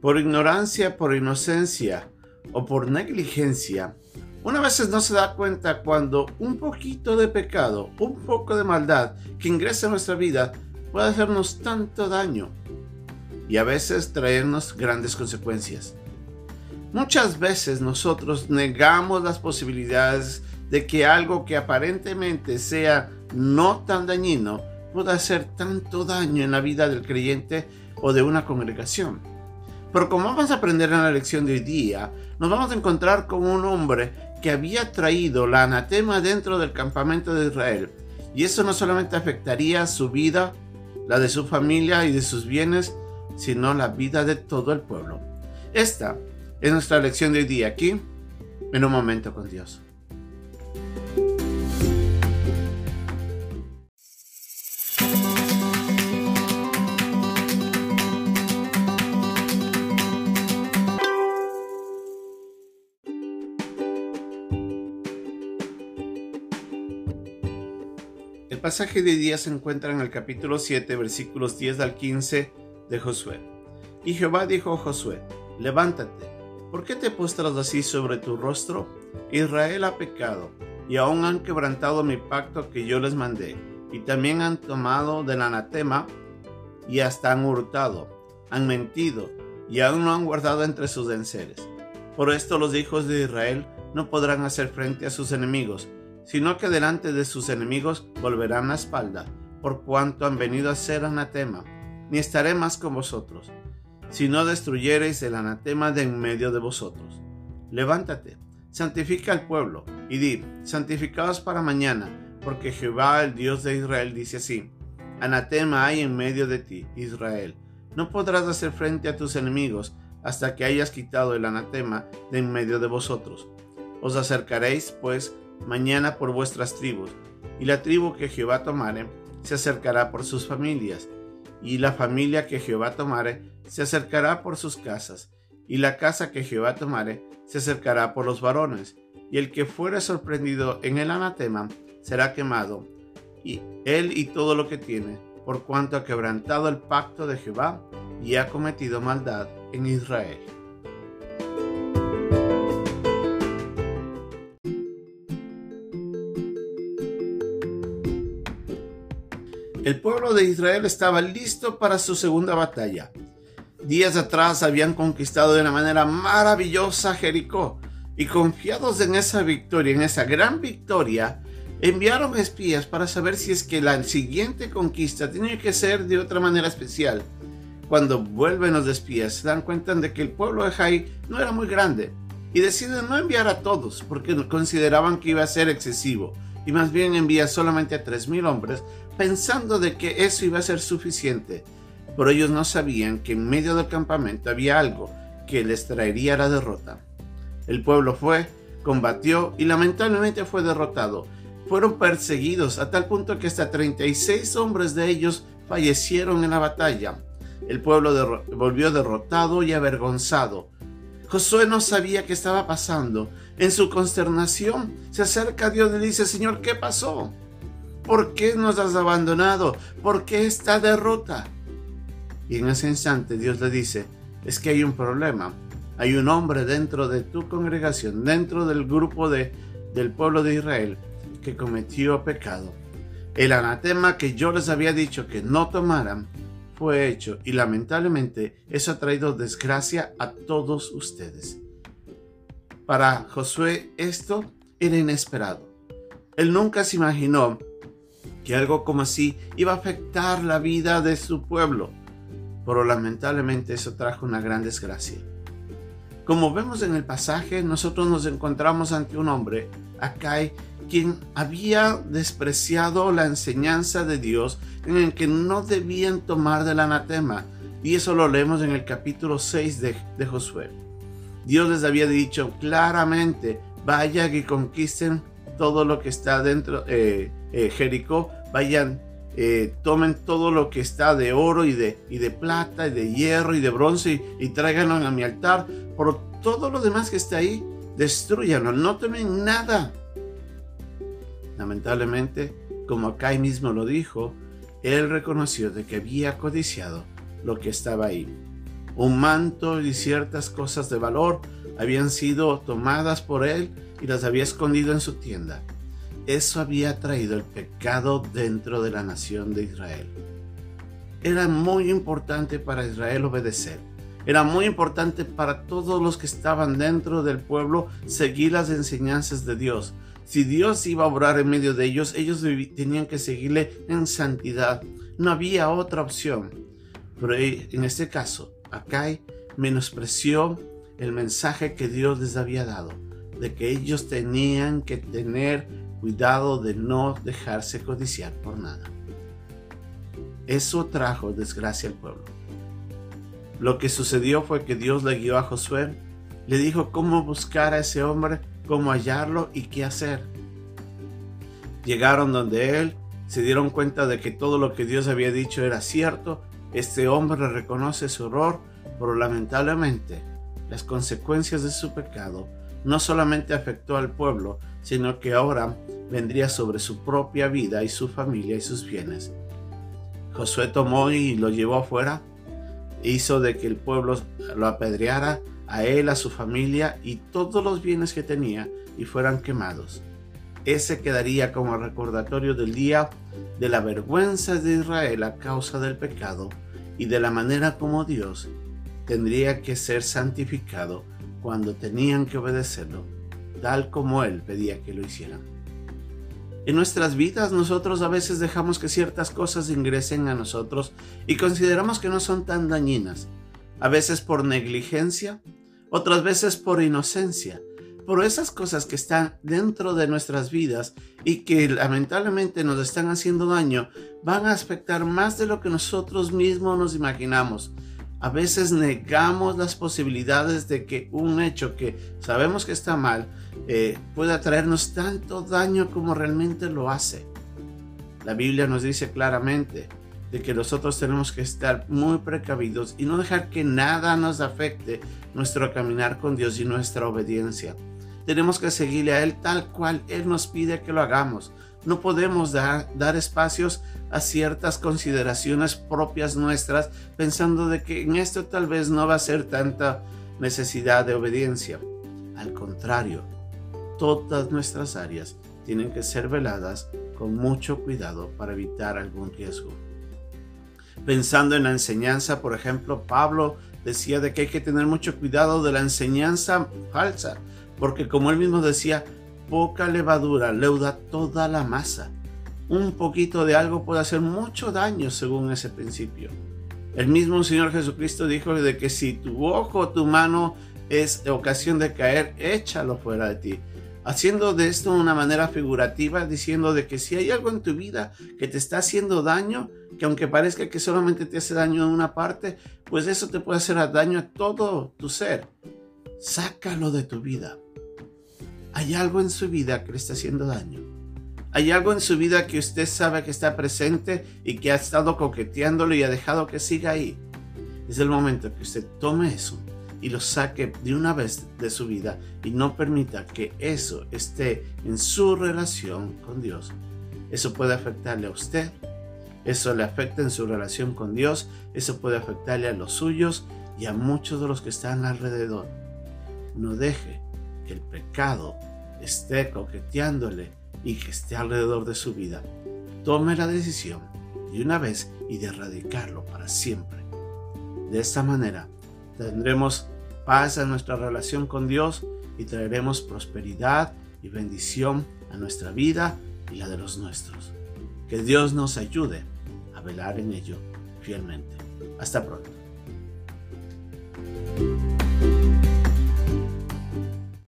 Por ignorancia, por inocencia o por negligencia, una veces no se da cuenta cuando un poquito de pecado, un poco de maldad que ingresa en nuestra vida puede hacernos tanto daño y a veces traernos grandes consecuencias. Muchas veces nosotros negamos las posibilidades de que algo que aparentemente sea no tan dañino pueda hacer tanto daño en la vida del creyente o de una congregación. Pero como vamos a aprender en la lección de hoy día, nos vamos a encontrar con un hombre que había traído la anatema dentro del campamento de Israel. Y eso no solamente afectaría su vida, la de su familia y de sus bienes, sino la vida de todo el pueblo. Esta es nuestra lección de hoy día aquí, en un momento con Dios. El pasaje de día se encuentra en el capítulo 7, versículos 10 al 15 de Josué. Y Jehová dijo a Josué, levántate, ¿por qué te postras así sobre tu rostro? Israel ha pecado, y aún han quebrantado mi pacto que yo les mandé, y también han tomado del anatema, y hasta han hurtado, han mentido, y aún no han guardado entre sus enseres. Por esto los hijos de Israel no podrán hacer frente a sus enemigos, sino que delante de sus enemigos volverán la espalda, por cuanto han venido a ser anatema, ni estaré más con vosotros, si no destruyereis el anatema de en medio de vosotros. Levántate, santifica al pueblo, y di, santificaos para mañana, porque Jehová el Dios de Israel dice así, anatema hay en medio de ti, Israel, no podrás hacer frente a tus enemigos hasta que hayas quitado el anatema de en medio de vosotros. Os acercaréis, pues, mañana por vuestras tribus, y la tribu que Jehová tomare se acercará por sus familias, y la familia que Jehová tomare se acercará por sus casas, y la casa que Jehová tomare se acercará por los varones, y el que fuere sorprendido en el anatema será quemado, y él y todo lo que tiene, por cuanto ha quebrantado el pacto de Jehová y ha cometido maldad en Israel. El pueblo de Israel estaba listo para su segunda batalla. Días atrás habían conquistado de una manera maravillosa Jericó y confiados en esa victoria, en esa gran victoria, enviaron espías para saber si es que la siguiente conquista tenía que ser de otra manera especial. Cuando vuelven los espías se dan cuenta de que el pueblo de Jai no era muy grande y deciden no enviar a todos porque consideraban que iba a ser excesivo y más bien envía solamente a 3.000 hombres pensando de que eso iba a ser suficiente. Pero ellos no sabían que en medio del campamento había algo que les traería la derrota. El pueblo fue, combatió y lamentablemente fue derrotado. Fueron perseguidos a tal punto que hasta 36 hombres de ellos fallecieron en la batalla. El pueblo volvió derrotado y avergonzado. Josué no sabía qué estaba pasando. En su consternación se acerca a Dios y le dice, Señor, ¿qué pasó? ¿Por qué nos has abandonado? ¿Por qué esta derrota? Y en ese instante Dios le dice, es que hay un problema. Hay un hombre dentro de tu congregación, dentro del grupo de, del pueblo de Israel, que cometió pecado. El anatema que yo les había dicho que no tomaran fue hecho y lamentablemente eso ha traído desgracia a todos ustedes. Para Josué esto era inesperado. Él nunca se imaginó que algo como así iba a afectar la vida de su pueblo, pero lamentablemente eso trajo una gran desgracia. Como vemos en el pasaje, nosotros nos encontramos ante un hombre, Acai, quien había despreciado la enseñanza de Dios en el que no debían tomar del anatema. Y eso lo leemos en el capítulo 6 de, de Josué. Dios les había dicho claramente, vayan y conquisten todo lo que está dentro, eh, eh, Jericó, vayan, eh, tomen todo lo que está de oro y de, y de plata y de hierro y de bronce y, y tráiganlo a mi altar. Por todo lo demás que está ahí, destruyanlo, no tomen nada. Lamentablemente, como acá mismo lo dijo, él reconoció de que había codiciado lo que estaba ahí. Un manto y ciertas cosas de valor habían sido tomadas por él y las había escondido en su tienda. Eso había traído el pecado dentro de la nación de Israel. Era muy importante para Israel obedecer. Era muy importante para todos los que estaban dentro del pueblo seguir las enseñanzas de Dios. Si Dios iba a obrar en medio de ellos, ellos tenían que seguirle en santidad. No había otra opción. Pero en este caso, Acai menospreció el mensaje que Dios les había dado, de que ellos tenían que tener cuidado de no dejarse codiciar por nada. Eso trajo desgracia al pueblo. Lo que sucedió fue que Dios le guió a Josué, le dijo cómo buscar a ese hombre, cómo hallarlo y qué hacer. Llegaron donde él, se dieron cuenta de que todo lo que Dios había dicho era cierto, este hombre reconoce su error, pero lamentablemente las consecuencias de su pecado no solamente afectó al pueblo, sino que ahora vendría sobre su propia vida y su familia y sus bienes. Josué tomó y lo llevó afuera, hizo de que el pueblo lo apedreara a él, a su familia y todos los bienes que tenía y fueran quemados. Ese quedaría como recordatorio del día de la vergüenza de Israel a causa del pecado y de la manera como Dios tendría que ser santificado cuando tenían que obedecerlo, tal como Él pedía que lo hicieran. En nuestras vidas nosotros a veces dejamos que ciertas cosas ingresen a nosotros y consideramos que no son tan dañinas, a veces por negligencia, otras veces por inocencia, por esas cosas que están dentro de nuestras vidas y que lamentablemente nos están haciendo daño, van a afectar más de lo que nosotros mismos nos imaginamos a veces negamos las posibilidades de que un hecho que sabemos que está mal eh, pueda traernos tanto daño como realmente lo hace. La Biblia nos dice claramente de que nosotros tenemos que estar muy precavidos y no dejar que nada nos afecte nuestro caminar con Dios y nuestra obediencia. Tenemos que seguirle a Él tal cual Él nos pide que lo hagamos. No podemos dar, espacios a ciertas consideraciones propias nuestras pensando de que en esto tal vez no va a ser tanta necesidad de obediencia. Al contrario, todas nuestras áreas tienen que ser veladas con mucho cuidado para evitar algún riesgo. Pensando en la enseñanza, por ejemplo, Pablo decía de que hay que tener mucho cuidado de la enseñanza falsa, porque como él mismo decía, poca levadura leuda toda la masa. Un poquito de algo puede hacer mucho daño según ese principio. El mismo Señor Jesucristo dijo de que si tu ojo o tu mano es ocasión de caer, échalo fuera de ti. Haciendo de esto una manera figurativa, diciendo de que si hay algo en tu vida que te está haciendo daño, que aunque parezca que solamente te hace daño en una parte, pues eso te puede hacer daño a todo tu ser. Sácalo de tu vida. Hay algo en su vida que le está haciendo daño. Hay algo en su vida que usted sabe que está presente y que ha estado coqueteándolo y ha dejado que siga ahí. Es el momento que usted tome eso y lo saque de una vez de su vida y no permita que eso esté en su relación con Dios. Eso puede afectarle a usted, eso le afecta en su relación con Dios, eso puede afectarle a los suyos y a muchos de los que están alrededor. No deje que el pecado esté coqueteándole y que esté alrededor de su vida. Tome la decisión de una vez y de erradicarlo para siempre. De esta manera tendremos paz en nuestra relación con Dios y traeremos prosperidad y bendición a nuestra vida y la de los nuestros. Que Dios nos ayude a velar en ello fielmente. Hasta pronto.